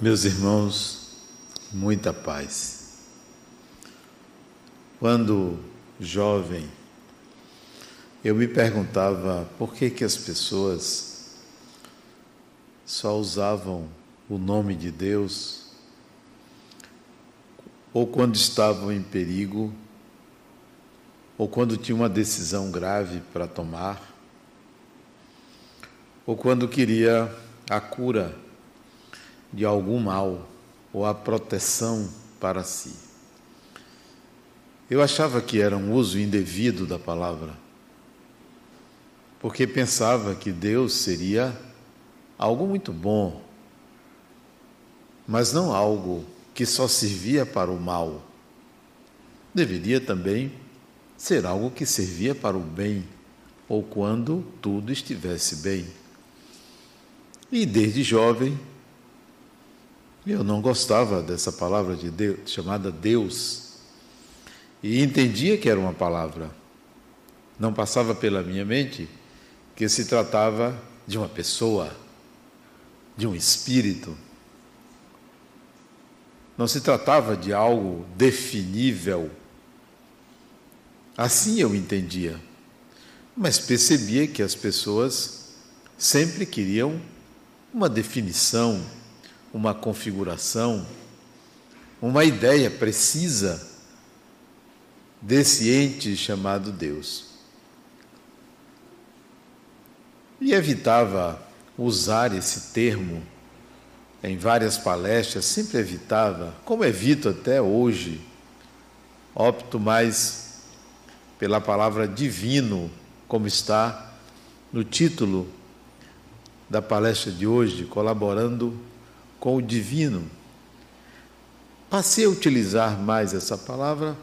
Meus irmãos, muita paz. Quando jovem, eu me perguntava por que que as pessoas só usavam o nome de Deus ou quando estavam em perigo ou quando tinham uma decisão grave para tomar ou quando queria a cura de algum mal ou a proteção para si. Eu achava que era um uso indevido da palavra, porque pensava que Deus seria algo muito bom, mas não algo que só servia para o mal. Deveria também ser algo que servia para o bem, ou quando tudo estivesse bem. E desde jovem eu não gostava dessa palavra de Deus, chamada Deus, e entendia que era uma palavra. Não passava pela minha mente que se tratava de uma pessoa, de um espírito. Não se tratava de algo definível. Assim eu entendia. Mas percebia que as pessoas sempre queriam uma definição, uma configuração, uma ideia precisa desse ente chamado Deus. E evitava usar esse termo em várias palestras, sempre evitava, como evito até hoje, opto mais pela palavra divino, como está no título da palestra de hoje, colaborando com o divino. Passei a utilizar mais essa palavra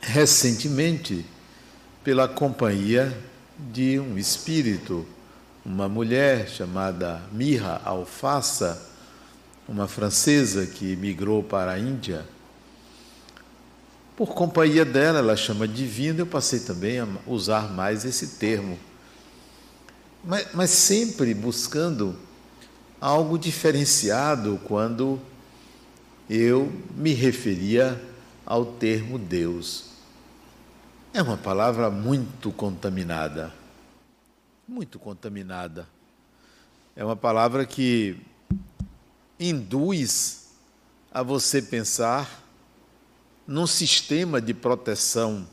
recentemente pela companhia de um espírito, uma mulher chamada Mirra Alfaça, uma francesa que migrou para a Índia. Por companhia dela, ela chama divino, eu passei também a usar mais esse termo. Mas, mas sempre buscando algo diferenciado quando eu me referia ao termo Deus. É uma palavra muito contaminada. Muito contaminada. É uma palavra que induz a você pensar num sistema de proteção,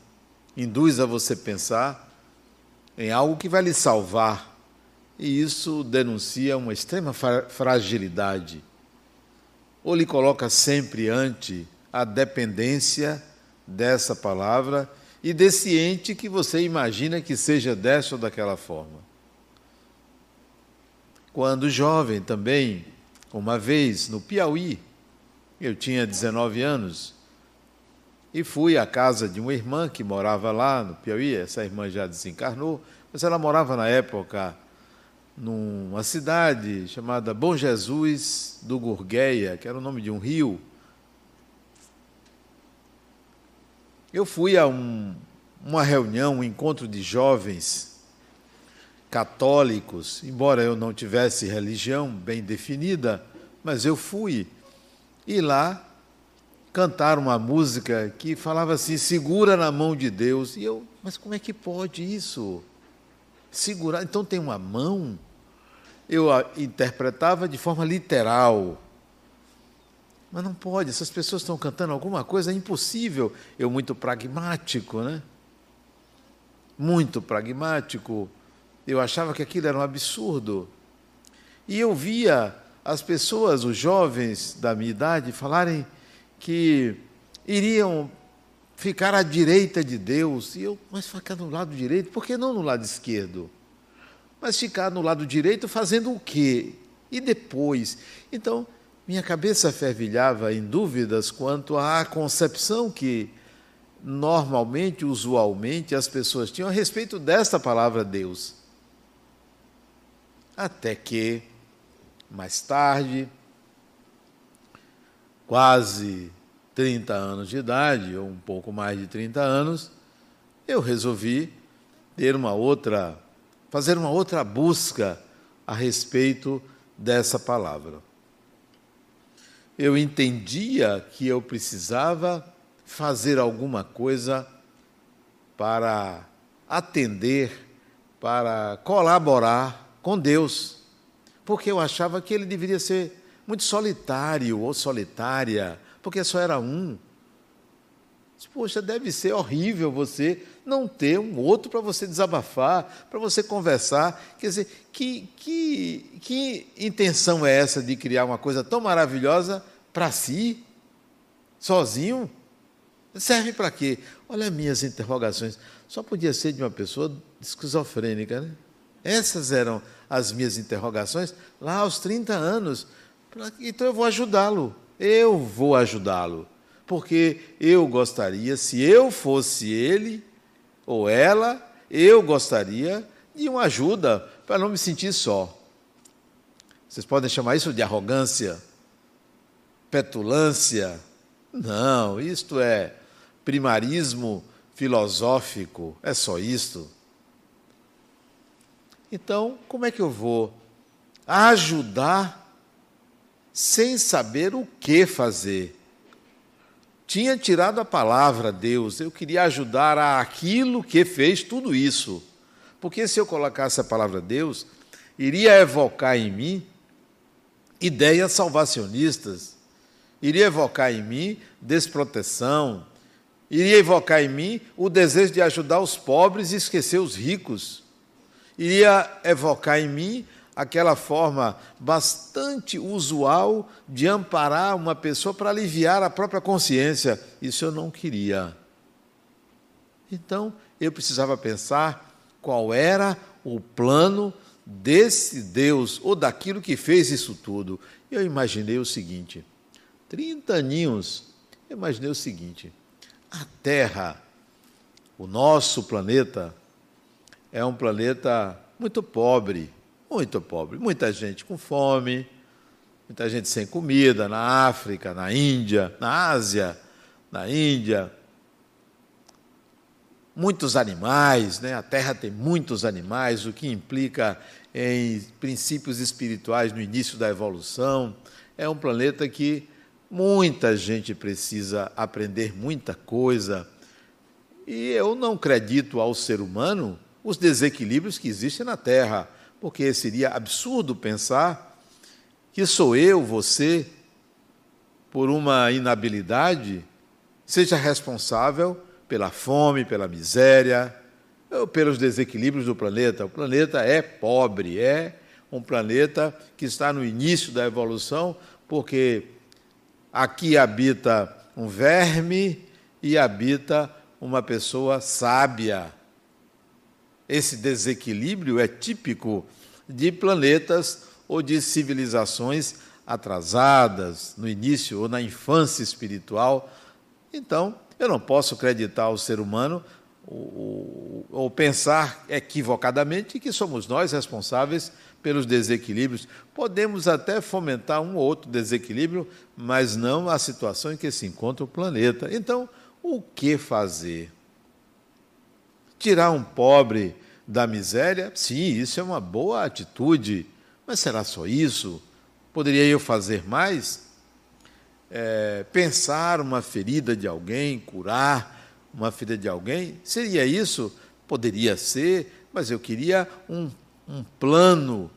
induz a você pensar em algo que vai lhe salvar e isso denuncia uma extrema fragilidade. Ou lhe coloca sempre ante a dependência dessa palavra e desse ente que você imagina que seja dessa ou daquela forma. Quando jovem também, uma vez no Piauí, eu tinha 19 anos, e fui à casa de uma irmã que morava lá no Piauí, essa irmã já desencarnou, mas ela morava na época numa cidade chamada Bom Jesus do Gurgueia, que era o nome de um rio. Eu fui a um, uma reunião, um encontro de jovens católicos, embora eu não tivesse religião bem definida, mas eu fui. E lá cantaram uma música que falava assim: segura na mão de Deus. E eu, mas como é que pode isso? Segurar, então tem uma mão eu a interpretava de forma literal. Mas não pode, essas pessoas estão cantando alguma coisa, é impossível. Eu, muito pragmático, né? Muito pragmático. Eu achava que aquilo era um absurdo. E eu via as pessoas, os jovens da minha idade, falarem que iriam ficar à direita de Deus. E eu, mas ficar no lado direito, por que não no lado esquerdo? Mas ficar no lado direito fazendo o quê? E depois? Então, minha cabeça fervilhava em dúvidas quanto à concepção que normalmente, usualmente, as pessoas tinham a respeito desta palavra Deus. Até que, mais tarde, quase 30 anos de idade, ou um pouco mais de 30 anos, eu resolvi ter uma outra fazer uma outra busca a respeito dessa palavra. eu entendia que eu precisava fazer alguma coisa para atender, para colaborar com Deus, porque eu achava que ele deveria ser muito solitário ou solitária, porque só era um. Poxa, deve ser horrível você não ter um outro para você desabafar, para você conversar. Quer dizer, que, que, que intenção é essa de criar uma coisa tão maravilhosa para si, sozinho? Serve para quê? Olha minhas interrogações. Só podia ser de uma pessoa esquizofrênica, né? Essas eram as minhas interrogações lá aos 30 anos. Então eu vou ajudá-lo. Eu vou ajudá-lo. Porque eu gostaria, se eu fosse ele ou ela, eu gostaria de uma ajuda para não me sentir só. Vocês podem chamar isso de arrogância, petulância. Não, isto é primarismo filosófico, é só isto. Então, como é que eu vou ajudar sem saber o que fazer? Tinha tirado a palavra Deus, eu queria ajudar a aquilo que fez tudo isso. Porque se eu colocasse a palavra Deus, iria evocar em mim ideias salvacionistas, iria evocar em mim desproteção, iria evocar em mim o desejo de ajudar os pobres e esquecer os ricos iria evocar em mim aquela forma bastante usual de amparar uma pessoa para aliviar a própria consciência. Isso eu não queria. Então, eu precisava pensar qual era o plano desse Deus ou daquilo que fez isso tudo. Eu imaginei o seguinte: 30 aninhos, eu imaginei o seguinte: a Terra, o nosso planeta, é um planeta muito pobre, muito pobre. Muita gente com fome, muita gente sem comida na África, na Índia, na Ásia, na Índia. Muitos animais, né? a Terra tem muitos animais, o que implica em princípios espirituais no início da evolução. É um planeta que muita gente precisa aprender muita coisa. E eu não acredito ao ser humano os desequilíbrios que existem na Terra, porque seria absurdo pensar que sou eu, você, por uma inabilidade, seja responsável pela fome, pela miséria, pelos desequilíbrios do planeta. O planeta é pobre, é um planeta que está no início da evolução, porque aqui habita um verme e habita uma pessoa sábia, esse desequilíbrio é típico de planetas ou de civilizações atrasadas no início ou na infância espiritual. Então, eu não posso acreditar ao ser humano ou, ou, pensar equivocadamente que somos nós responsáveis pelos desequilíbrios. Podemos até fomentar um ou outro desequilíbrio, mas não a situação em que se encontra o planeta. Então, o que fazer? Tirar um pobre da miséria? Sim, isso é uma boa atitude. Mas será só isso? Poderia eu fazer mais? É, pensar uma ferida de alguém, curar uma ferida de alguém? Seria isso? Poderia ser, mas eu queria um, um plano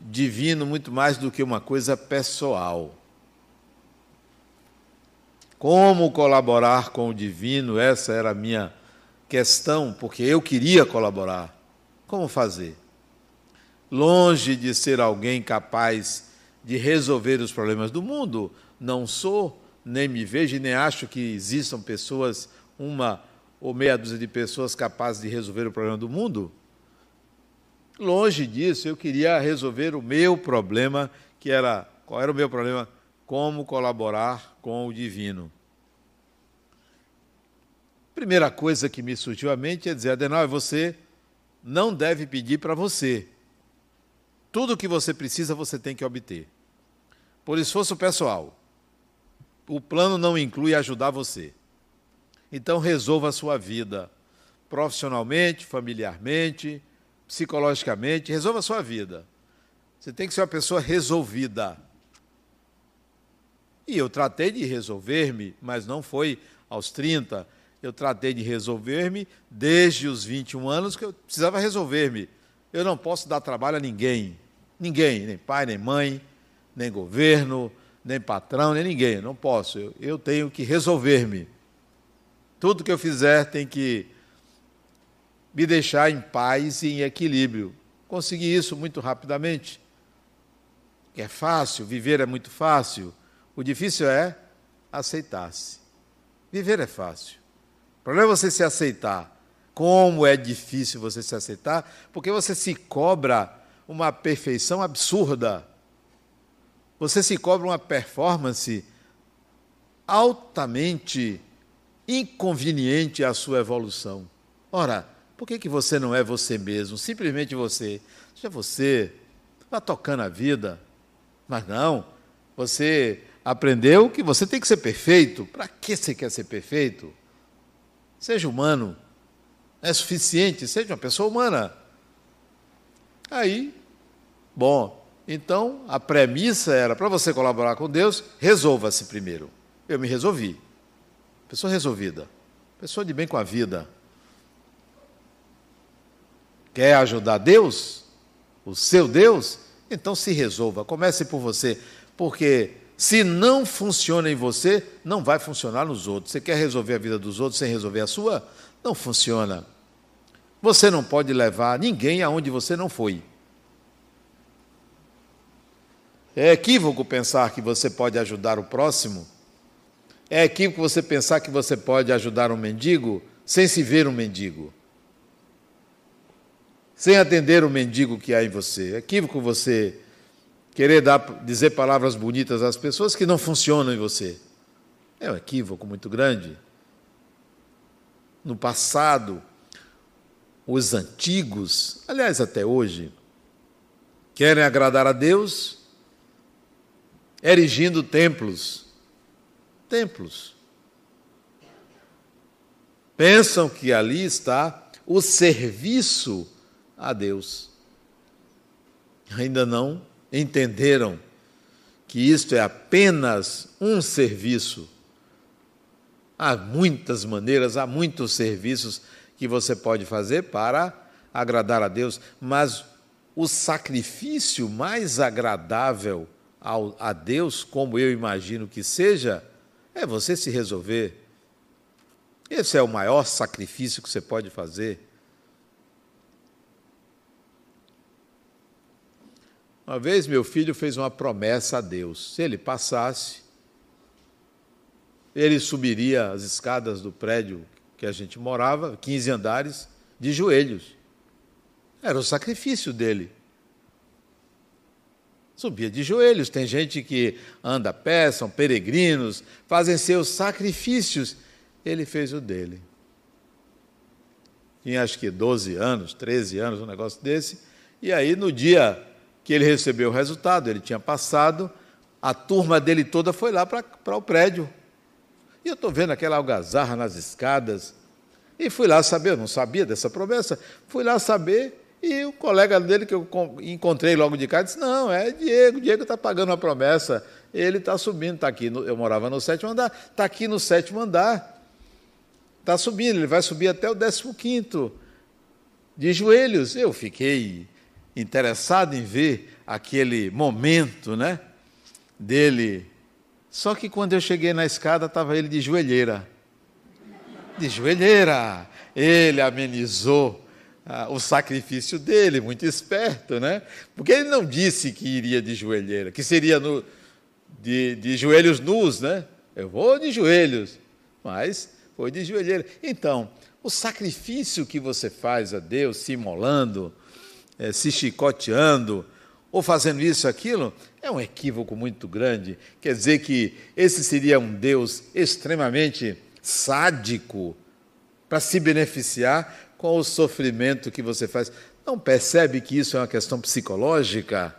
divino muito mais do que uma coisa pessoal. Como colaborar com o divino? Essa era a minha questão, porque eu queria colaborar. Como fazer? Longe de ser alguém capaz de resolver os problemas do mundo, não sou, nem me vejo e nem acho que existam pessoas, uma ou meia dúzia de pessoas capazes de resolver o problema do mundo. Longe disso, eu queria resolver o meu problema, que era qual era o meu problema? Como colaborar com o divino. Primeira coisa que me surgiu à mente é dizer, Adenal, você não deve pedir para você. Tudo o que você precisa, você tem que obter. Por esforço pessoal. O plano não inclui ajudar você. Então, resolva a sua vida profissionalmente, familiarmente, psicologicamente, resolva a sua vida. Você tem que ser uma pessoa resolvida. E eu tratei de resolver-me, mas não foi aos 30. Eu tratei de resolver-me desde os 21 anos que eu precisava resolver-me. Eu não posso dar trabalho a ninguém. Ninguém, nem pai, nem mãe, nem governo, nem patrão, nem ninguém. Não posso. Eu, eu tenho que resolver-me. Tudo que eu fizer tem que me deixar em paz e em equilíbrio. Consegui isso muito rapidamente. É fácil, viver é muito fácil. O difícil é aceitar-se. Viver é fácil. O problema é você se aceitar. Como é difícil você se aceitar, porque você se cobra uma perfeição absurda. Você se cobra uma performance altamente inconveniente à sua evolução. Ora, por que, que você não é você mesmo? Simplesmente você. Seja você. Vá tocando a vida. Mas não, você aprendeu que você tem que ser perfeito. Para que você quer ser perfeito? Seja humano. É suficiente, seja uma pessoa humana. Aí, bom, então a premissa era para você colaborar com Deus, resolva-se primeiro. Eu me resolvi. Pessoa resolvida. Pessoa de bem com a vida. Quer ajudar Deus? O seu Deus? Então se resolva. Comece por você. Porque se não funciona em você, não vai funcionar nos outros. Você quer resolver a vida dos outros sem resolver a sua? Não funciona. Você não pode levar ninguém aonde você não foi. É equívoco pensar que você pode ajudar o próximo. É equívoco você pensar que você pode ajudar um mendigo sem se ver um mendigo. Sem atender o mendigo que há em você. É equívoco você querer dar, dizer palavras bonitas às pessoas que não funcionam em você. É um equívoco muito grande. No passado, os antigos, aliás, até hoje, querem agradar a Deus erigindo templos. Templos. Pensam que ali está o serviço a Deus. Ainda não entenderam que isto é apenas um serviço. Há muitas maneiras, há muitos serviços que você pode fazer para agradar a Deus, mas o sacrifício mais agradável ao, a Deus, como eu imagino que seja, é você se resolver. Esse é o maior sacrifício que você pode fazer. Uma vez meu filho fez uma promessa a Deus: se ele passasse, ele subiria as escadas do prédio que a gente morava, 15 andares, de joelhos. Era o sacrifício dele. Subia de joelhos. Tem gente que anda a pé, são peregrinos, fazem seus sacrifícios. Ele fez o dele. Tinha acho que 12 anos, 13 anos, um negócio desse. E aí, no dia que ele recebeu o resultado, ele tinha passado, a turma dele toda foi lá para o prédio e eu estou vendo aquela algazarra nas escadas. E fui lá saber, eu não sabia dessa promessa, fui lá saber, e o colega dele que eu encontrei logo de cá disse: Não, é Diego, Diego está pagando a promessa, ele está subindo, está aqui. No, eu morava no sétimo andar, está aqui no sétimo andar. Está subindo, ele vai subir até o décimo quinto, de joelhos. Eu fiquei interessado em ver aquele momento né, dele só que quando eu cheguei na escada, estava ele de joelheira. De joelheira. Ele amenizou ah, o sacrifício dele, muito esperto, né? Porque ele não disse que iria de joelheira, que seria no, de, de joelhos nus, né? Eu vou de joelhos, mas foi de joelheira. Então, o sacrifício que você faz a Deus, se imolando, eh, se chicoteando, ou fazendo isso, aquilo, é um equívoco muito grande. Quer dizer que esse seria um Deus extremamente sádico para se beneficiar com o sofrimento que você faz. Não percebe que isso é uma questão psicológica?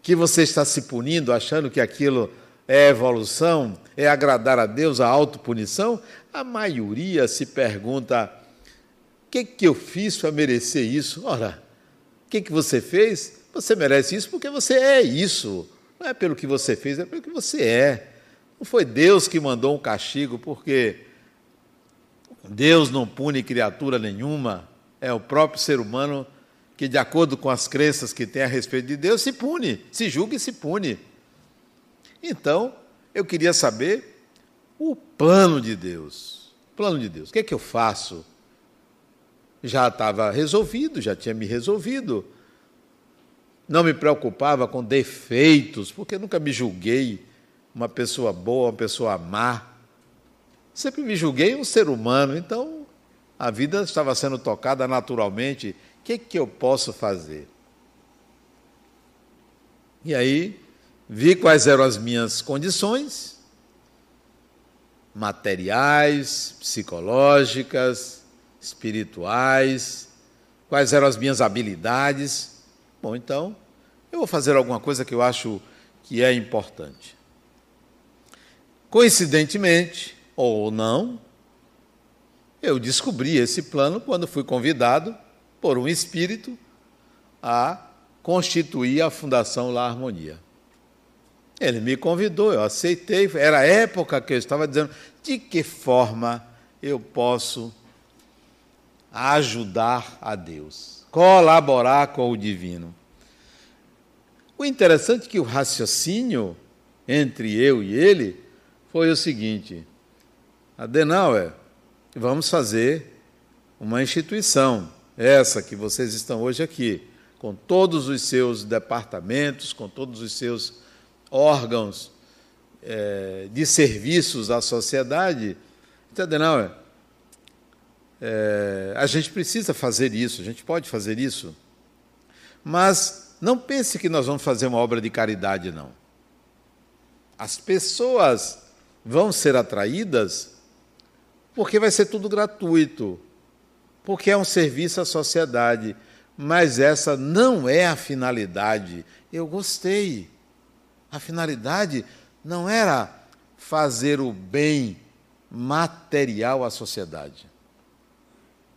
Que você está se punindo achando que aquilo é evolução, é agradar a Deus, a autopunição? A maioria se pergunta: o que, que eu fiz para merecer isso? Ora, que, que você fez? Você merece isso porque você é isso. Não é pelo que você fez, é pelo que você é. Não foi Deus que mandou um castigo, porque Deus não pune criatura nenhuma, é o próprio ser humano que, de acordo com as crenças que tem a respeito de Deus, se pune, se julga e se pune. Então, eu queria saber o plano de Deus. Plano de Deus. O que é que eu faço? Já estava resolvido, já tinha me resolvido. Não me preocupava com defeitos, porque nunca me julguei uma pessoa boa, uma pessoa má. Sempre me julguei um ser humano, então a vida estava sendo tocada naturalmente. O que, que eu posso fazer? E aí, vi quais eram as minhas condições materiais, psicológicas, espirituais, quais eram as minhas habilidades. Bom, então, eu vou fazer alguma coisa que eu acho que é importante. Coincidentemente, ou não, eu descobri esse plano quando fui convidado por um espírito a constituir a Fundação La Harmonia. Ele me convidou, eu aceitei. Era a época que eu estava dizendo de que forma eu posso ajudar a Deus, colaborar com o divino. O interessante é que o raciocínio entre eu e ele foi o seguinte: Adenauer, vamos fazer uma instituição, essa que vocês estão hoje aqui, com todos os seus departamentos, com todos os seus órgãos é, de serviços à sociedade. Então, Adenauer, é, a gente precisa fazer isso, a gente pode fazer isso, mas não pense que nós vamos fazer uma obra de caridade, não. As pessoas vão ser atraídas porque vai ser tudo gratuito, porque é um serviço à sociedade, mas essa não é a finalidade. Eu gostei. A finalidade não era fazer o bem material à sociedade.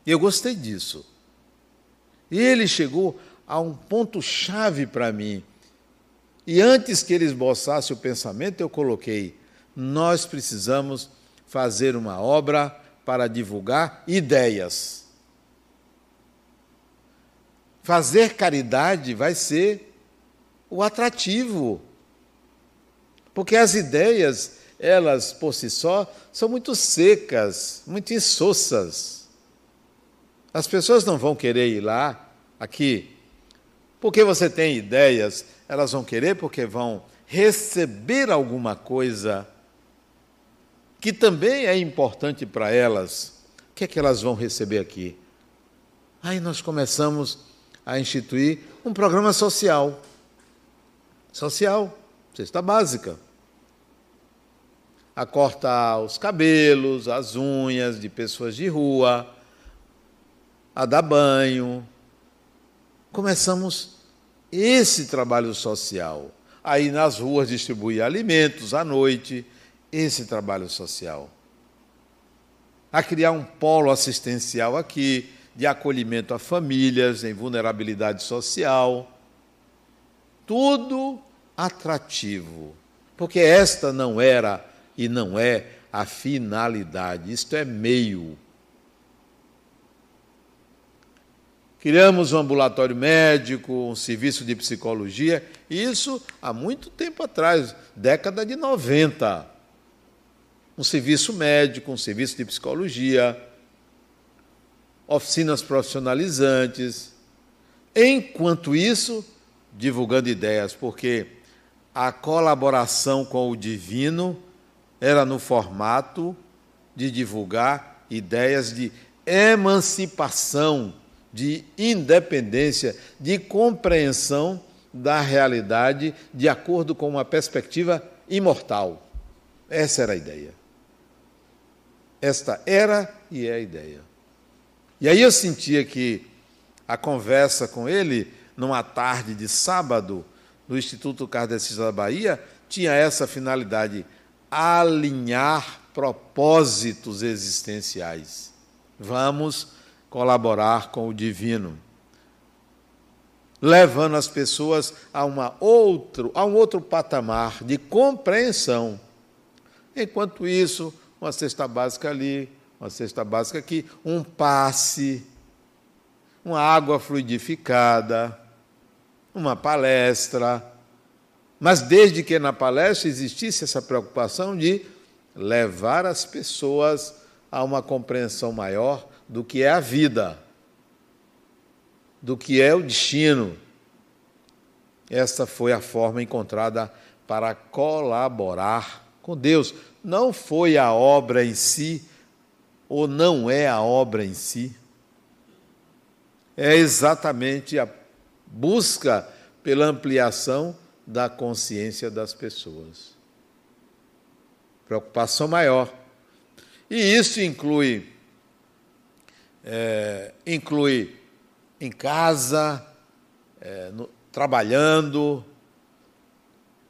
Eu gostei disso. E ele chegou a um ponto-chave para mim. E antes que ele esboçasse o pensamento, eu coloquei: nós precisamos fazer uma obra para divulgar ideias. Fazer caridade vai ser o atrativo. Porque as ideias, elas por si só, são muito secas, muito insossas. As pessoas não vão querer ir lá, aqui, porque você tem ideias, elas vão querer porque vão receber alguma coisa que também é importante para elas. O que é que elas vão receber aqui? Aí nós começamos a instituir um programa social. Social, cesta básica. A cortar os cabelos, as unhas de pessoas de rua, a dar banho. Começamos esse trabalho social. Aí nas ruas distribuir alimentos à noite, esse trabalho social. A criar um polo assistencial aqui, de acolhimento a famílias em vulnerabilidade social. Tudo atrativo. Porque esta não era e não é a finalidade, isto é meio. Criamos um ambulatório médico, um serviço de psicologia, isso há muito tempo atrás, década de 90. Um serviço médico, um serviço de psicologia, oficinas profissionalizantes. Enquanto isso, divulgando ideias, porque a colaboração com o divino era no formato de divulgar ideias de emancipação de independência, de compreensão da realidade de acordo com uma perspectiva imortal. Essa era a ideia. Esta era e é a ideia. E aí eu sentia que a conversa com ele, numa tarde de sábado, no Instituto Kardecista da Bahia, tinha essa finalidade: alinhar propósitos existenciais. Vamos colaborar com o divino. levando as pessoas a, uma outro, a um outro patamar de compreensão. Enquanto isso, uma cesta básica ali, uma cesta básica aqui, um passe, uma água fluidificada, uma palestra. Mas desde que na palestra existisse essa preocupação de levar as pessoas a uma compreensão maior do que é a vida, do que é o destino. Essa foi a forma encontrada para colaborar com Deus. Não foi a obra em si, ou não é a obra em si. É exatamente a busca pela ampliação da consciência das pessoas. Preocupação maior. E isso inclui é, inclui em casa, é, no, trabalhando,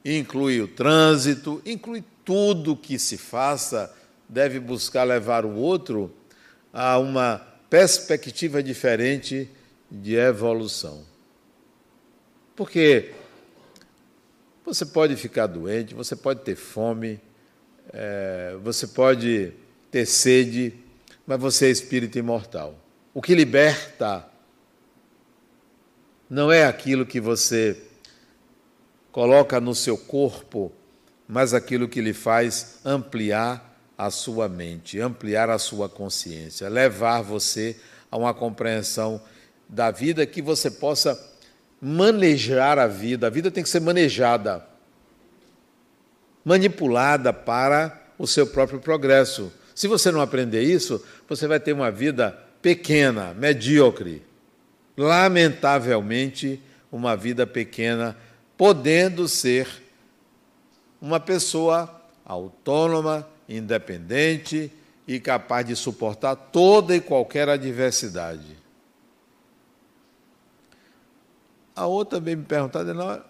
inclui o trânsito, inclui tudo que se faça, deve buscar levar o outro a uma perspectiva diferente de evolução. Porque você pode ficar doente, você pode ter fome, é, você pode ter sede, mas você é espírito imortal. O que liberta não é aquilo que você coloca no seu corpo, mas aquilo que lhe faz ampliar a sua mente, ampliar a sua consciência, levar você a uma compreensão da vida que você possa manejar a vida. A vida tem que ser manejada, manipulada para o seu próprio progresso. Se você não aprender isso, você vai ter uma vida pequena, medíocre. Lamentavelmente, uma vida pequena, podendo ser uma pessoa autônoma, independente e capaz de suportar toda e qualquer adversidade. A outra veio me perguntar, não,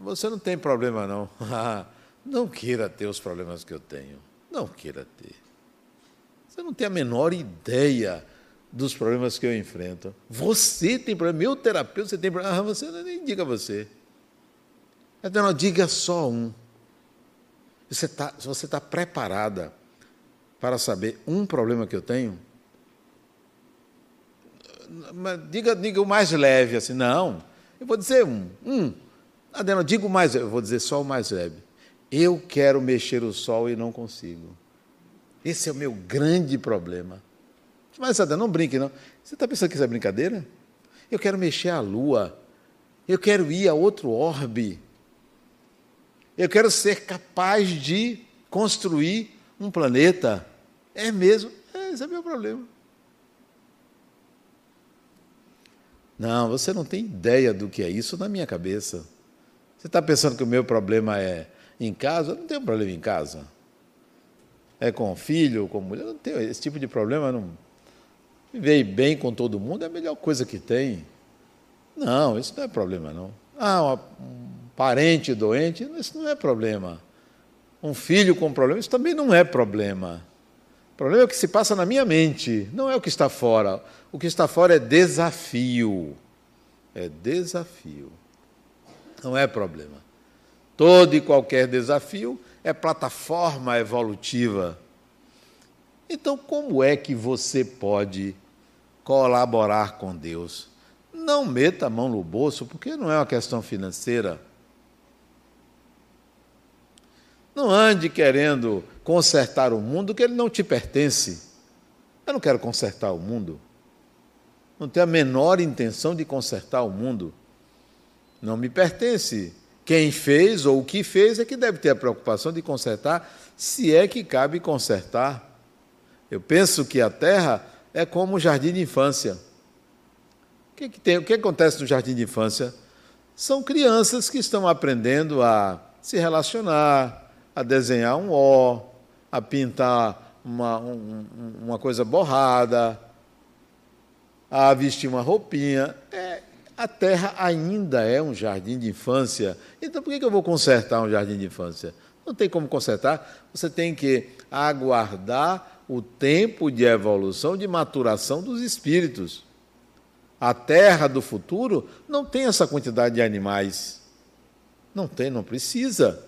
você não tem problema não. não queira ter os problemas que eu tenho. Não queira ter. Você não tem a menor ideia dos problemas que eu enfrento. Você tem problema, meu terapeuta, você tem problema. Ah, você nem diga você. Não, diga só um. Você tá, você está preparada para saber um problema que eu tenho? Diga, diga o mais leve, assim, não. Eu vou dizer um. Um. Adena, diga o mais eu vou dizer só o mais leve. Eu quero mexer o sol e não consigo. Esse é o meu grande problema. Mas, Sadam, não brinque, não. Você está pensando que isso é brincadeira? Eu quero mexer a lua. Eu quero ir a outro orbe. Eu quero ser capaz de construir um planeta. É mesmo? É, esse é o meu problema. Não, você não tem ideia do que é isso na minha cabeça. Você está pensando que o meu problema é em casa? Eu não tenho problema em casa é com filho, com mulher, não tem esse tipo de problema, não. Viver bem com todo mundo é a melhor coisa que tem. Não, isso não é problema, não. Ah, um parente doente, isso não é problema. Um filho com problema, isso também não é problema. O problema é o que se passa na minha mente, não é o que está fora. O que está fora é desafio. É desafio. Não é problema. Todo e qualquer desafio é plataforma evolutiva. Então, como é que você pode colaborar com Deus? Não meta a mão no bolso, porque não é uma questão financeira. Não ande querendo consertar o mundo que ele não te pertence. Eu não quero consertar o mundo. Não tenho a menor intenção de consertar o mundo. Não me pertence. Quem fez ou o que fez é que deve ter a preocupação de consertar, se é que cabe consertar. Eu penso que a terra é como o jardim de infância. O que, que, tem, o que acontece no jardim de infância? São crianças que estão aprendendo a se relacionar, a desenhar um ó, a pintar uma, um, uma coisa borrada, a vestir uma roupinha. É, a terra ainda é um jardim de infância. Então, por que eu vou consertar um jardim de infância? Não tem como consertar. Você tem que aguardar o tempo de evolução, de maturação dos espíritos. a terra do futuro não tem essa quantidade de animais. Não tem, não precisa.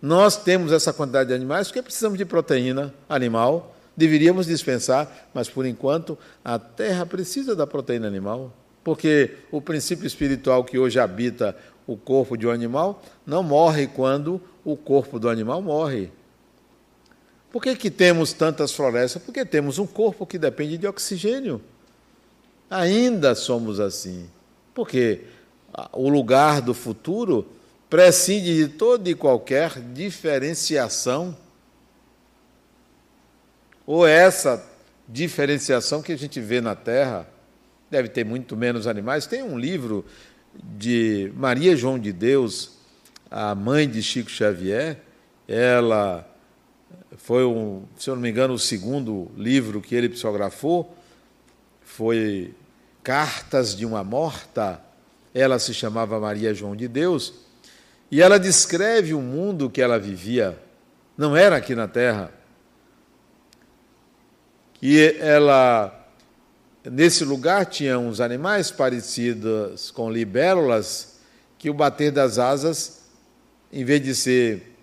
Nós temos essa quantidade de animais porque precisamos de proteína animal, deveríamos dispensar, mas por enquanto a terra precisa da proteína animal, porque o princípio espiritual que hoje habita o corpo de um animal não morre quando o corpo do animal morre. Por que, que temos tantas florestas? Porque temos um corpo que depende de oxigênio. Ainda somos assim. Porque o lugar do futuro prescinde de toda e qualquer diferenciação. Ou essa diferenciação que a gente vê na Terra, deve ter muito menos animais. Tem um livro de Maria João de Deus, a mãe de Chico Xavier, ela foi, um, se eu não me engano, o segundo livro que ele psicografou, foi Cartas de uma Morta. Ela se chamava Maria João de Deus, e ela descreve o mundo que ela vivia, não era aqui na Terra. Que ela, nesse lugar, tinha uns animais parecidos com libélulas, que o bater das asas, em vez de ser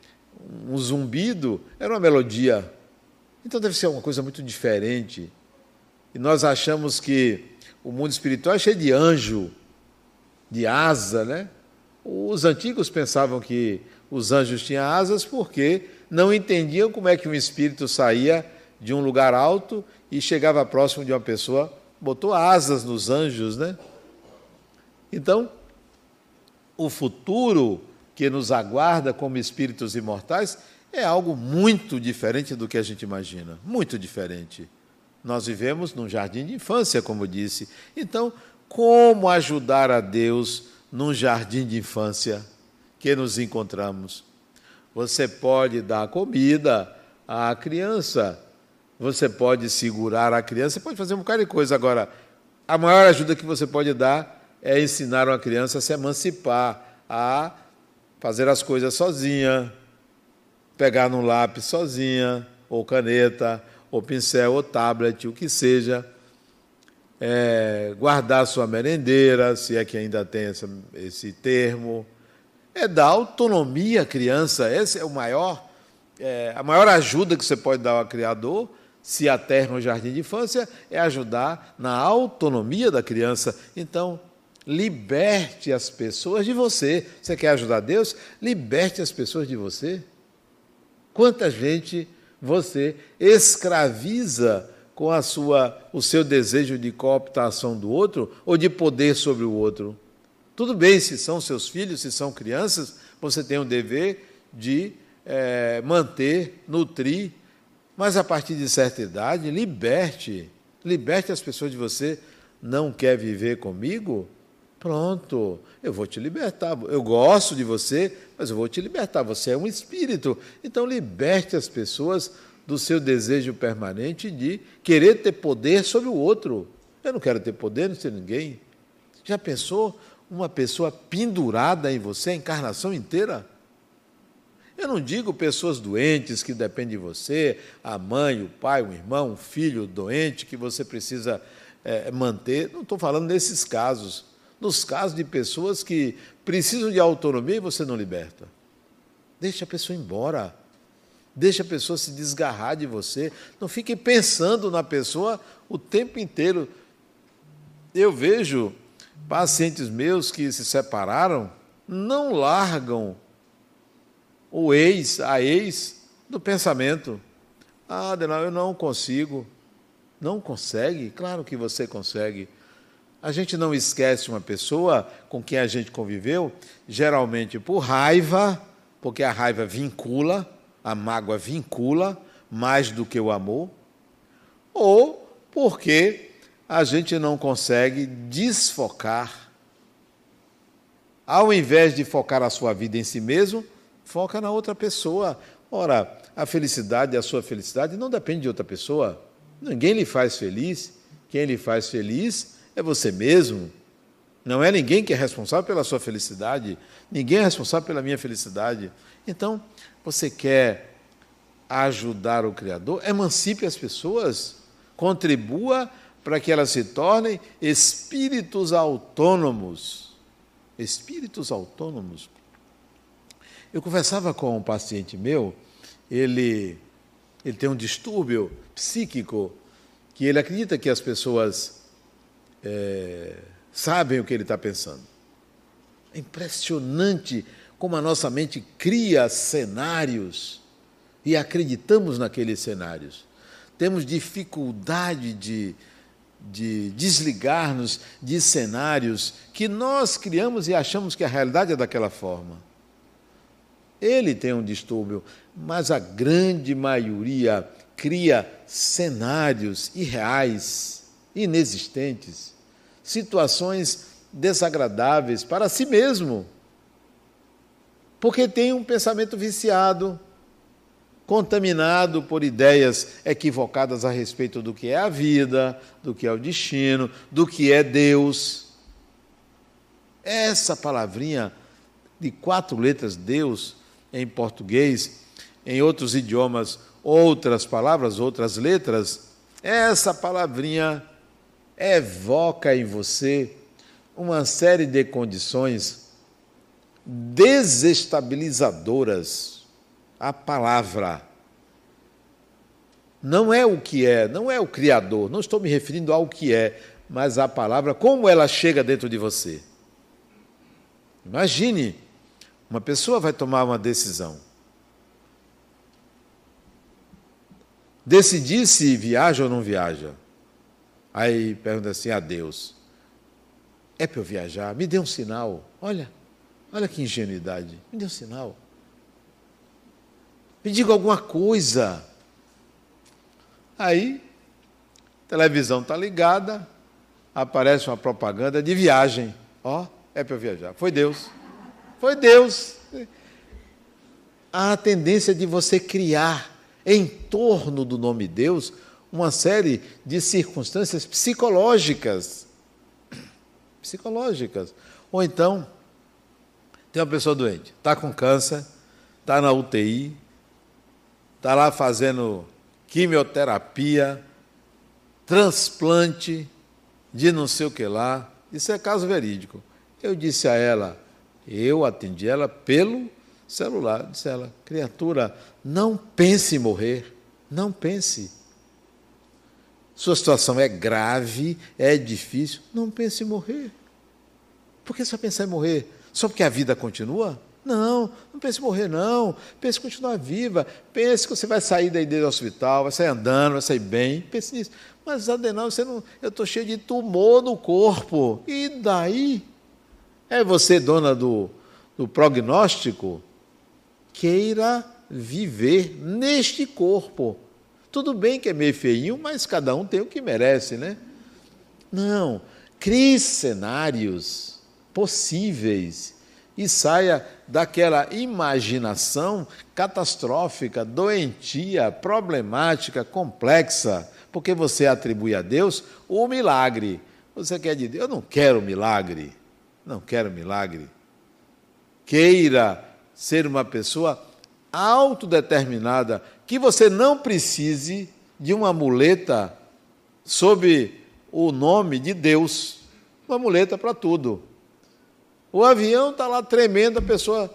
um zumbido, era uma melodia. Então deve ser uma coisa muito diferente. E nós achamos que o mundo espiritual é cheio de anjo, de asa, né? Os antigos pensavam que os anjos tinham asas porque não entendiam como é que um espírito saía de um lugar alto e chegava próximo de uma pessoa, botou asas nos anjos, né? Então, o futuro que nos aguarda como espíritos imortais é algo muito diferente do que a gente imagina, muito diferente. Nós vivemos num jardim de infância, como disse. Então, como ajudar a Deus num jardim de infância que nos encontramos. Você pode dar comida à criança, você pode segurar a criança, você pode fazer um bocado de coisa. Agora, a maior ajuda que você pode dar é ensinar uma criança a se emancipar, a fazer as coisas sozinha, pegar no lápis sozinha, ou caneta, ou pincel, ou tablet, o que seja é, guardar sua merendeira, se é que ainda tem essa, esse termo, é dar autonomia à criança. Esse é o maior, é, a maior ajuda que você pode dar ao criador, se a terra é jardim de infância, é ajudar na autonomia da criança. Então, liberte as pessoas de você. Você quer ajudar Deus? Liberte as pessoas de você. Quanta gente você escraviza com a sua, o seu desejo de cooptação do outro ou de poder sobre o outro. Tudo bem, se são seus filhos, se são crianças, você tem o dever de é, manter, nutrir, mas a partir de certa idade, liberte, liberte as pessoas de você. Não quer viver comigo? Pronto, eu vou te libertar. Eu gosto de você, mas eu vou te libertar. Você é um espírito. Então, liberte as pessoas do seu desejo permanente de querer ter poder sobre o outro. Eu não quero ter poder sobre ninguém. Já pensou uma pessoa pendurada em você, a encarnação inteira? Eu não digo pessoas doentes que dependem de você, a mãe, o pai, o irmão, o filho doente que você precisa é, manter. Não estou falando nesses casos. Nos casos de pessoas que precisam de autonomia e você não liberta. Deixa a pessoa embora. Deixa a pessoa se desgarrar de você. Não fique pensando na pessoa o tempo inteiro. Eu vejo pacientes meus que se separaram, não largam o ex, a ex, do pensamento. Ah, Adenal, eu não consigo. Não consegue? Claro que você consegue. A gente não esquece uma pessoa com quem a gente conviveu, geralmente por raiva, porque a raiva vincula, a mágoa vincula mais do que o amor, ou porque a gente não consegue desfocar. Ao invés de focar a sua vida em si mesmo, foca na outra pessoa. Ora, a felicidade, a sua felicidade não depende de outra pessoa. Ninguém lhe faz feliz. Quem lhe faz feliz é você mesmo. Não é ninguém que é responsável pela sua felicidade. Ninguém é responsável pela minha felicidade. Então, você quer ajudar o Criador? Emancipe as pessoas, contribua para que elas se tornem espíritos autônomos. Espíritos autônomos. Eu conversava com um paciente meu, ele, ele tem um distúrbio psíquico, que ele acredita que as pessoas é, sabem o que ele está pensando. É impressionante como a nossa mente cria cenários e acreditamos naqueles cenários. Temos dificuldade de, de desligar-nos de cenários que nós criamos e achamos que a realidade é daquela forma. Ele tem um distúrbio, mas a grande maioria cria cenários irreais, inexistentes, situações desagradáveis para si mesmo, porque tem um pensamento viciado, contaminado por ideias equivocadas a respeito do que é a vida, do que é o destino, do que é Deus. Essa palavrinha de quatro letras, Deus, em português, em outros idiomas, outras palavras, outras letras, essa palavrinha evoca em você uma série de condições desestabilizadoras a palavra. Não é o que é, não é o Criador, não estou me referindo ao que é, mas a palavra, como ela chega dentro de você. Imagine, uma pessoa vai tomar uma decisão. Decidir se viaja ou não viaja. Aí pergunta assim a Deus: É para eu viajar? Me dê um sinal. Olha, olha que ingenuidade. Me dê um sinal. Me diga alguma coisa. Aí, a televisão está ligada, aparece uma propaganda de viagem. Ó, oh, é para viajar. Foi Deus. Foi Deus. Há a tendência de você criar em torno do nome Deus uma série de circunstâncias psicológicas. Psicológicas. Ou então, tem uma pessoa doente, está com câncer, está na UTI, está lá fazendo quimioterapia, transplante de não sei o que lá. Isso é caso verídico. Eu disse a ela, eu atendi ela pelo celular. Disse ela, criatura, não pense em morrer. Não pense. Sua situação é grave, é difícil. Não pense em morrer. Por que só pensar em morrer? Só porque a vida continua? Não, não pense em morrer, não. Pense em continuar viva. Pense que você vai sair daí do hospital, vai sair andando, vai sair bem. Pense nisso. Mas, Adenal, você não, eu estou cheio de tumor no corpo. E daí? É você dona do, do prognóstico? Queira viver neste corpo. Tudo bem que é meio feinho, mas cada um tem o que merece, né? Não. Crie cenários possíveis e saia daquela imaginação catastrófica, doentia, problemática, complexa, porque você atribui a Deus o milagre. Você quer dizer, eu não quero milagre, não quero milagre. Queira ser uma pessoa autodeterminada, que você não precise de uma muleta sob o nome de Deus, uma muleta para tudo. O avião está lá tremendo, a pessoa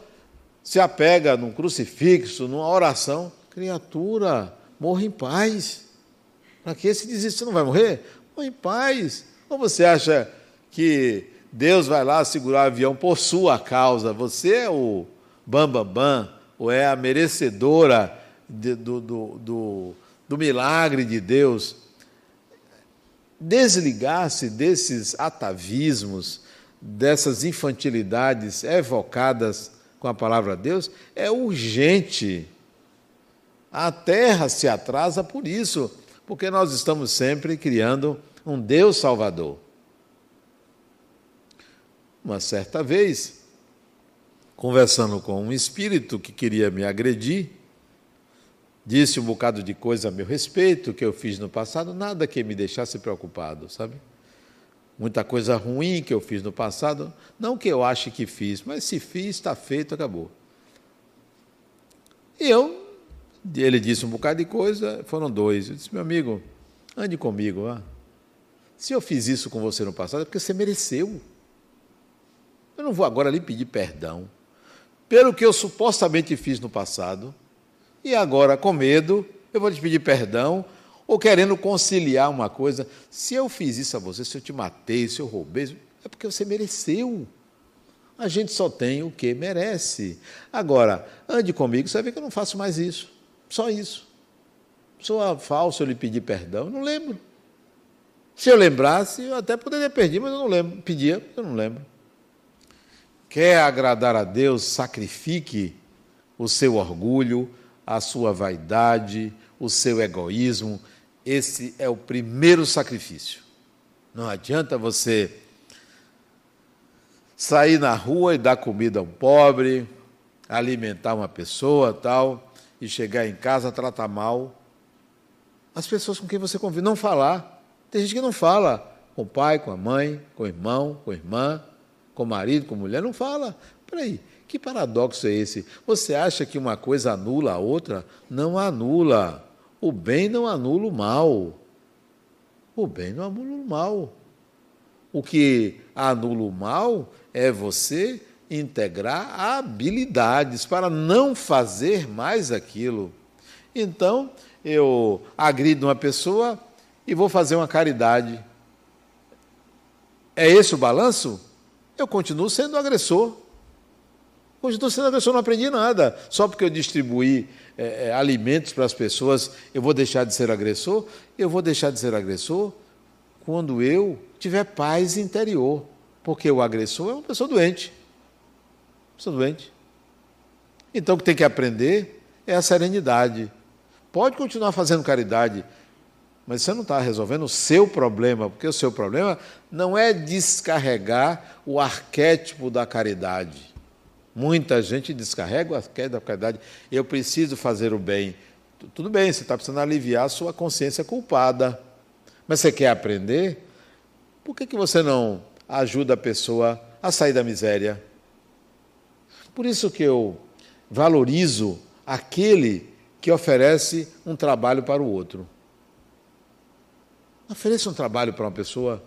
se apega num crucifixo, numa oração. Criatura, morra em paz. Para que se desistir? Você não vai morrer? Morra em paz. Ou você acha que Deus vai lá segurar o avião por sua causa? Você é o bambambam, bam, bam, ou é a merecedora de, do, do, do, do milagre de Deus? Desligar-se desses atavismos, dessas infantilidades evocadas com a palavra de Deus é urgente. A terra se atrasa por isso, porque nós estamos sempre criando um Deus Salvador. Uma certa vez, conversando com um espírito que queria me agredir, disse um bocado de coisa a meu respeito que eu fiz no passado, nada que me deixasse preocupado, sabe? muita coisa ruim que eu fiz no passado, não que eu ache que fiz, mas se fiz, está feito, acabou. E eu, ele disse um bocado de coisa, foram dois. Eu disse, meu amigo, ande comigo. Vá. Se eu fiz isso com você no passado, é porque você mereceu. Eu não vou agora lhe pedir perdão pelo que eu supostamente fiz no passado, e agora, com medo, eu vou te pedir perdão, ou querendo conciliar uma coisa. Se eu fiz isso a você, se eu te matei, se eu roubei, é porque você mereceu. A gente só tem o que merece. Agora, ande comigo, você vai ver que eu não faço mais isso. Só isso. Sou falso, eu lhe pedi perdão, eu não lembro. Se eu lembrasse, eu até poderia pedir, mas eu não lembro. Pedia, eu não lembro. Quer agradar a Deus, sacrifique o seu orgulho, a sua vaidade, o seu egoísmo. Esse é o primeiro sacrifício. Não adianta você sair na rua e dar comida a um pobre, alimentar uma pessoa, tal, e chegar em casa tratar mal as pessoas com quem você convive, não falar. Tem gente que não fala com o pai, com a mãe, com o irmão, com a irmã, com marido, com mulher, não fala. Peraí, que paradoxo é esse? Você acha que uma coisa anula a outra? Não anula. O bem não anula o mal. O bem não anula o mal. O que anula o mal é você integrar habilidades para não fazer mais aquilo. Então, eu agrido uma pessoa e vou fazer uma caridade. É esse o balanço? Eu continuo sendo agressor. Continuo sendo agressor, não aprendi nada. Só porque eu distribuí é, é, alimentos para as pessoas, eu vou deixar de ser agressor? Eu vou deixar de ser agressor quando eu tiver paz interior. Porque o agressor é uma pessoa doente. Pessoa doente. Então o que tem que aprender é a serenidade. Pode continuar fazendo caridade, mas você não está resolvendo o seu problema, porque o seu problema não é descarregar o arquétipo da caridade. Muita gente descarrega o arquétipo da caridade. Eu preciso fazer o bem. Tudo bem, você está precisando aliviar a sua consciência culpada. Mas você quer aprender? Por que, que você não ajuda a pessoa a sair da miséria? Por isso que eu valorizo aquele que oferece um trabalho para o outro. Ofereça um trabalho para uma pessoa.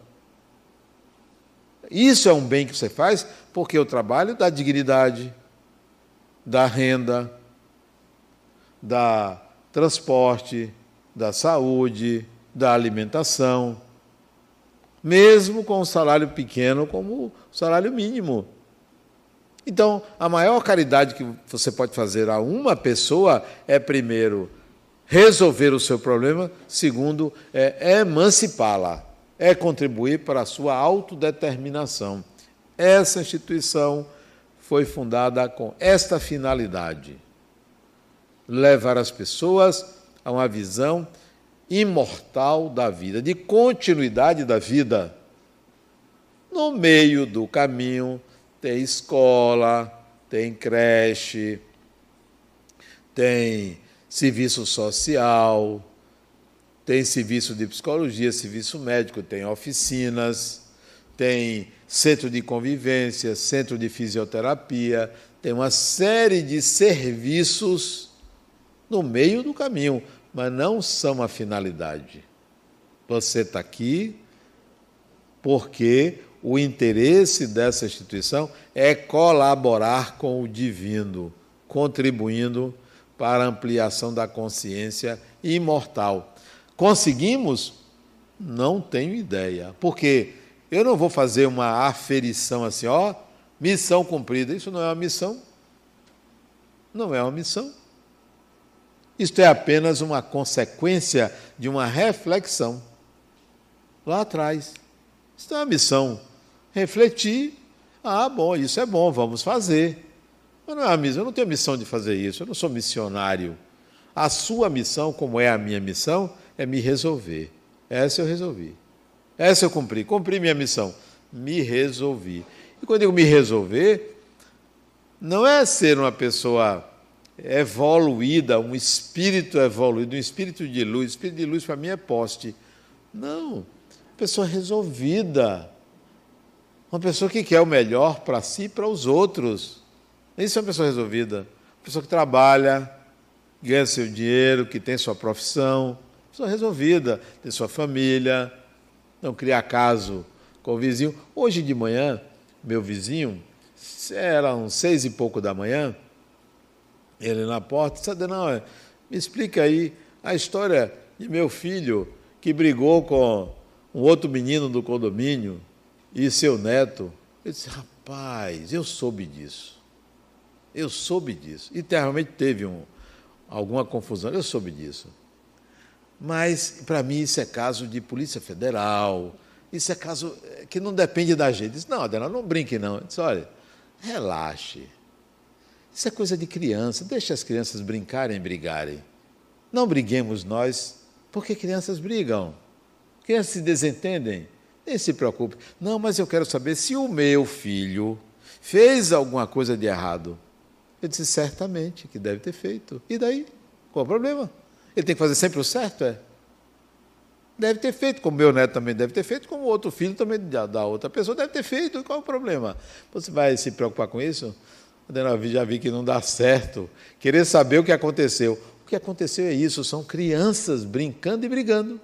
Isso é um bem que você faz porque o trabalho dá dignidade, dá renda, dá transporte, dá saúde, dá alimentação, mesmo com um salário pequeno como o salário mínimo. Então, a maior caridade que você pode fazer a uma pessoa é, primeiro, resolver o seu problema, segundo, é emancipá-la, é contribuir para a sua autodeterminação. Essa instituição foi fundada com esta finalidade: levar as pessoas a uma visão imortal da vida, de continuidade da vida. No meio do caminho, tem escola, tem creche, tem serviço social, tem serviço de psicologia, serviço médico, tem oficinas, tem centro de convivência, centro de fisioterapia, tem uma série de serviços no meio do caminho, mas não são a finalidade. Você está aqui porque o interesse dessa instituição é colaborar com o divino, contribuindo para ampliação da consciência imortal. Conseguimos? Não tenho ideia. Porque eu não vou fazer uma aferição assim, ó, missão cumprida. Isso não é uma missão. Não é uma missão. Isto é apenas uma consequência de uma reflexão lá atrás. Isso é uma missão refletir. Ah, bom, isso é bom, vamos fazer. Mas não é a missão, eu não tenho a missão de fazer isso, eu não sou missionário. A sua missão, como é a minha missão, é me resolver. Essa eu resolvi. Essa eu cumpri. Cumpri minha missão. Me resolvi. E quando eu me resolver, não é ser uma pessoa evoluída, um espírito evoluído, um espírito de luz. Espírito de luz para mim é poste. Não. Pessoa resolvida. Uma pessoa que quer o melhor para si e para os outros. Isso é uma pessoa resolvida. Uma pessoa que trabalha, ganha seu dinheiro, que tem sua profissão. Pessoa resolvida, tem sua família. não criar caso com o vizinho. Hoje de manhã, meu vizinho, eram seis e pouco da manhã, ele na porta, disse, Adenauer, me explica aí a história de meu filho que brigou com um outro menino do condomínio e seu neto. Eu disse, rapaz, eu soube disso. Eu soube disso. E realmente teve um, alguma confusão, eu soube disso. Mas, para mim, isso é caso de Polícia Federal, isso é caso eh, que não depende da gente. Disse, não, Adela, não brinque, não. Eu disse, olha, relaxe. Isso é coisa de criança, deixe as crianças brincarem e brigarem. Não briguemos nós, porque crianças brigam. Crianças se desentendem. Nem se preocupe. Não, mas eu quero saber se o meu filho fez alguma coisa de errado. Eu disse, certamente que deve ter feito. E daí? Qual o problema? Ele tem que fazer sempre o certo, é? Deve ter feito, como meu neto também deve ter feito, como outro filho também da outra pessoa deve ter feito. Qual o problema? Você vai se preocupar com isso? Já vi que não dá certo. Querer saber o que aconteceu. O que aconteceu é isso: são crianças brincando e brigando.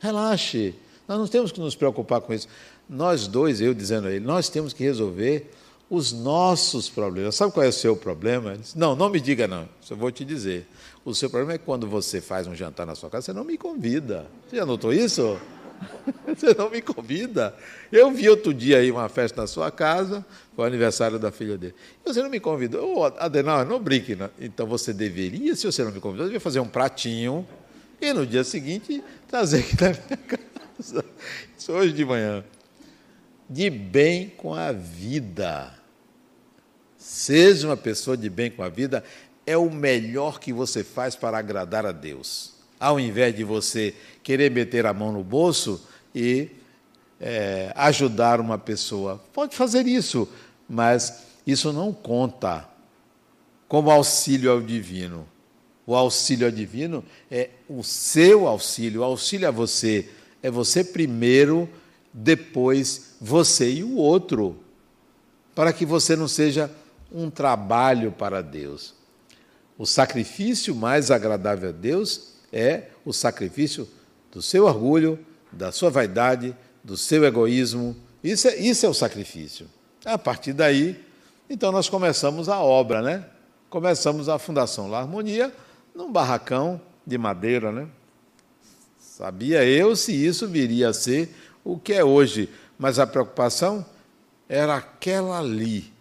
Relaxe. Nós não temos que nos preocupar com isso. Nós dois, eu dizendo a ele, nós temos que resolver os nossos problemas. Sabe qual é o seu problema? Disse, não, não me diga não. Eu vou te dizer. O seu problema é quando você faz um jantar na sua casa, você não me convida. Você já notou isso? Você não me convida. Eu vi outro dia aí uma festa na sua casa, foi o aniversário da filha dele. Você não me convidou. Ô, Adenal, não brinque. Não. Então você deveria, se você não me convidou, deveria fazer um pratinho e no dia seguinte trazer aqui na minha casa. Isso hoje de manhã. De bem com a vida. Seja uma pessoa de bem com a vida, é o melhor que você faz para agradar a Deus. Ao invés de você querer meter a mão no bolso e é, ajudar uma pessoa. Pode fazer isso, mas isso não conta como auxílio ao divino. O auxílio ao divino é o seu auxílio, o auxílio a você. É você primeiro, depois você e o outro. Para que você não seja um trabalho para Deus. O sacrifício mais agradável a Deus é o sacrifício do seu orgulho, da sua vaidade, do seu egoísmo. Isso é, isso é o sacrifício. A partir daí, então nós começamos a obra, né? Começamos a Fundação La Harmonia num barracão de madeira, né? Sabia eu se isso viria a ser o que é hoje, mas a preocupação era aquela ali,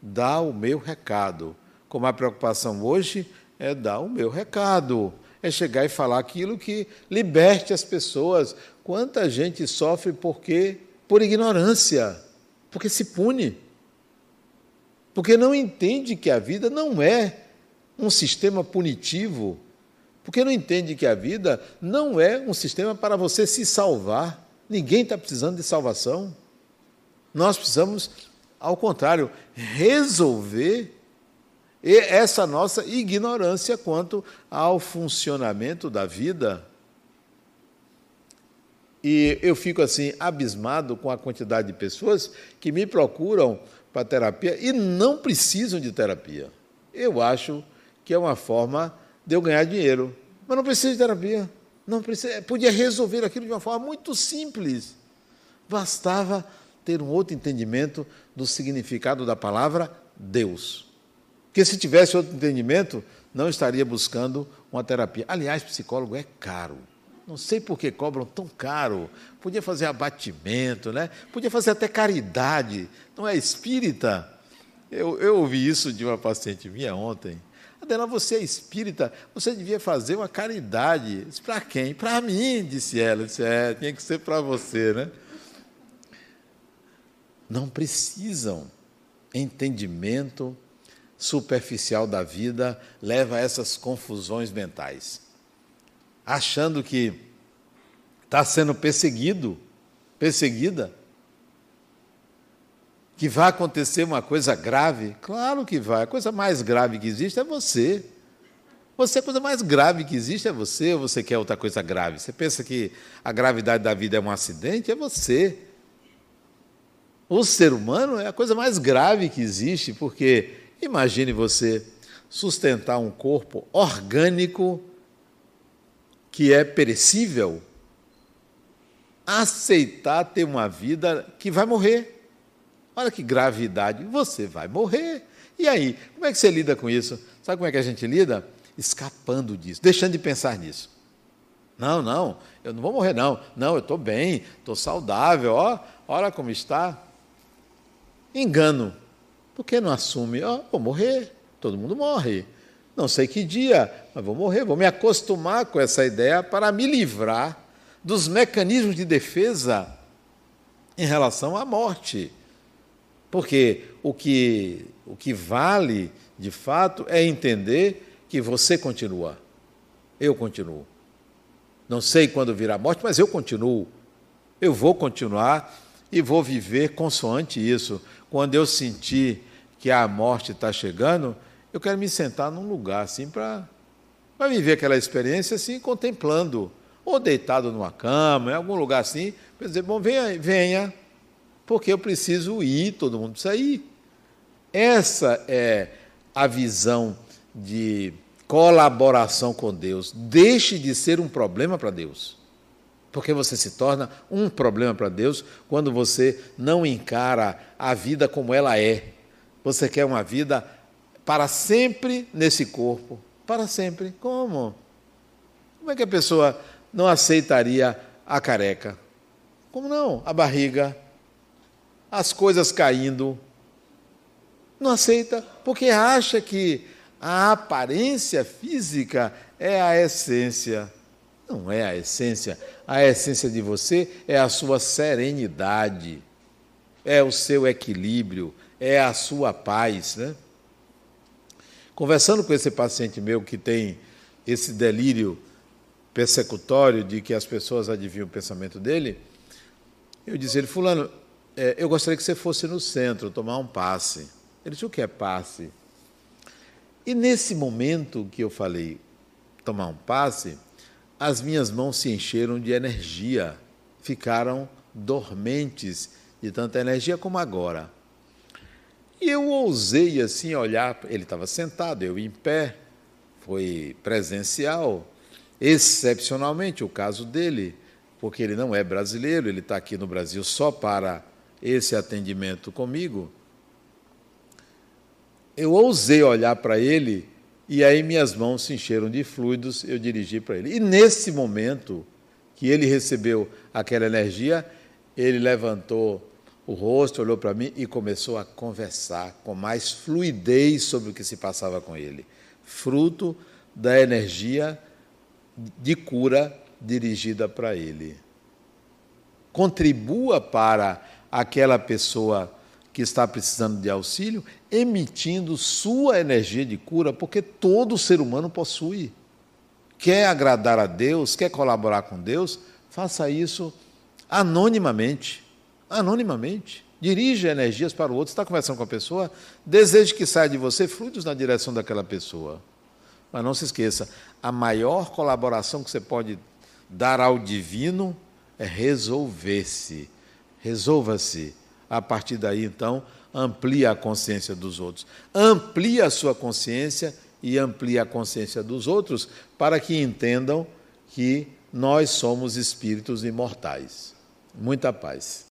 dar o meu recado. Como a preocupação hoje é dar o meu recado, é chegar e falar aquilo que liberte as pessoas. Quanta gente sofre porque por ignorância, porque se pune, porque não entende que a vida não é um sistema punitivo, porque não entende que a vida não é um sistema para você se salvar. Ninguém está precisando de salvação. Nós precisamos ao contrário, resolver essa nossa ignorância quanto ao funcionamento da vida. E eu fico assim abismado com a quantidade de pessoas que me procuram para terapia e não precisam de terapia. Eu acho que é uma forma de eu ganhar dinheiro, mas não precisa de terapia. Não precisa, podia resolver aquilo de uma forma muito simples. Bastava ter um outro entendimento do significado da palavra Deus. Porque se tivesse outro entendimento, não estaria buscando uma terapia. Aliás, psicólogo é caro. Não sei por que cobram tão caro. Podia fazer abatimento, né? Podia fazer até caridade. Não é espírita? Eu, eu ouvi isso de uma paciente minha ontem. Adela, você é espírita, você devia fazer uma caridade. Para quem? Para mim, disse ela. disse, é, tinha que ser para você, né? Não precisam. Entendimento superficial da vida leva a essas confusões mentais. Achando que está sendo perseguido, perseguida, que vai acontecer uma coisa grave. Claro que vai. A coisa mais grave que existe é você. Você, a coisa mais grave que existe é você, ou você quer outra coisa grave? Você pensa que a gravidade da vida é um acidente? É você. O ser humano é a coisa mais grave que existe, porque imagine você sustentar um corpo orgânico que é perecível. aceitar ter uma vida que vai morrer. Olha que gravidade, você vai morrer. E aí, como é que você lida com isso? Sabe como é que a gente lida? Escapando disso, deixando de pensar nisso. Não, não, eu não vou morrer, não. Não, eu estou bem, estou saudável, ó, olha como está. Engano. Por que não assume? Ó, vou morrer, todo mundo morre. Não sei que dia, mas vou morrer, vou me acostumar com essa ideia para me livrar dos mecanismos de defesa em relação à morte. Porque o que, o que vale, de fato, é entender que você continua. Eu continuo. Não sei quando virá a morte, mas eu continuo. Eu vou continuar e vou viver consoante isso. Quando eu sentir que a morte está chegando, eu quero me sentar num lugar assim para viver aquela experiência assim, contemplando, ou deitado numa cama, em algum lugar assim, para dizer, bom, venha, venha, porque eu preciso ir, todo mundo precisa ir. Essa é a visão de colaboração com Deus. Deixe de ser um problema para Deus. Porque você se torna um problema para Deus quando você não encara a vida como ela é. Você quer uma vida para sempre nesse corpo. Para sempre. Como? Como é que a pessoa não aceitaria a careca? Como não? A barriga, as coisas caindo. Não aceita porque acha que a aparência física é a essência. Não é a essência. A essência de você é a sua serenidade, é o seu equilíbrio, é a sua paz. Né? Conversando com esse paciente meu que tem esse delírio persecutório de que as pessoas adivinham o pensamento dele, eu disse ele, fulano, é, eu gostaria que você fosse no centro tomar um passe. Ele disse, o que é passe? E nesse momento que eu falei tomar um passe, as minhas mãos se encheram de energia, ficaram dormentes de tanta energia como agora. E eu ousei assim olhar, ele estava sentado, eu em pé, foi presencial, excepcionalmente o caso dele, porque ele não é brasileiro, ele está aqui no Brasil só para esse atendimento comigo eu ousei olhar para ele e aí minhas mãos se encheram de fluidos, eu dirigi para ele. E nesse momento que ele recebeu aquela energia, ele levantou o rosto, olhou para mim e começou a conversar com mais fluidez sobre o que se passava com ele, fruto da energia de cura dirigida para ele. Contribua para aquela pessoa que está precisando de auxílio, emitindo sua energia de cura, porque todo ser humano possui. Quer agradar a Deus, quer colaborar com Deus, faça isso anonimamente. Anonimamente. Dirija energias para o outro. Está conversando com a pessoa, deseje que saia de você fluidos na direção daquela pessoa. Mas não se esqueça, a maior colaboração que você pode dar ao divino é resolver-se. Resolva-se a partir daí, então, amplia a consciência dos outros. Amplia a sua consciência e amplia a consciência dos outros para que entendam que nós somos espíritos imortais. Muita paz.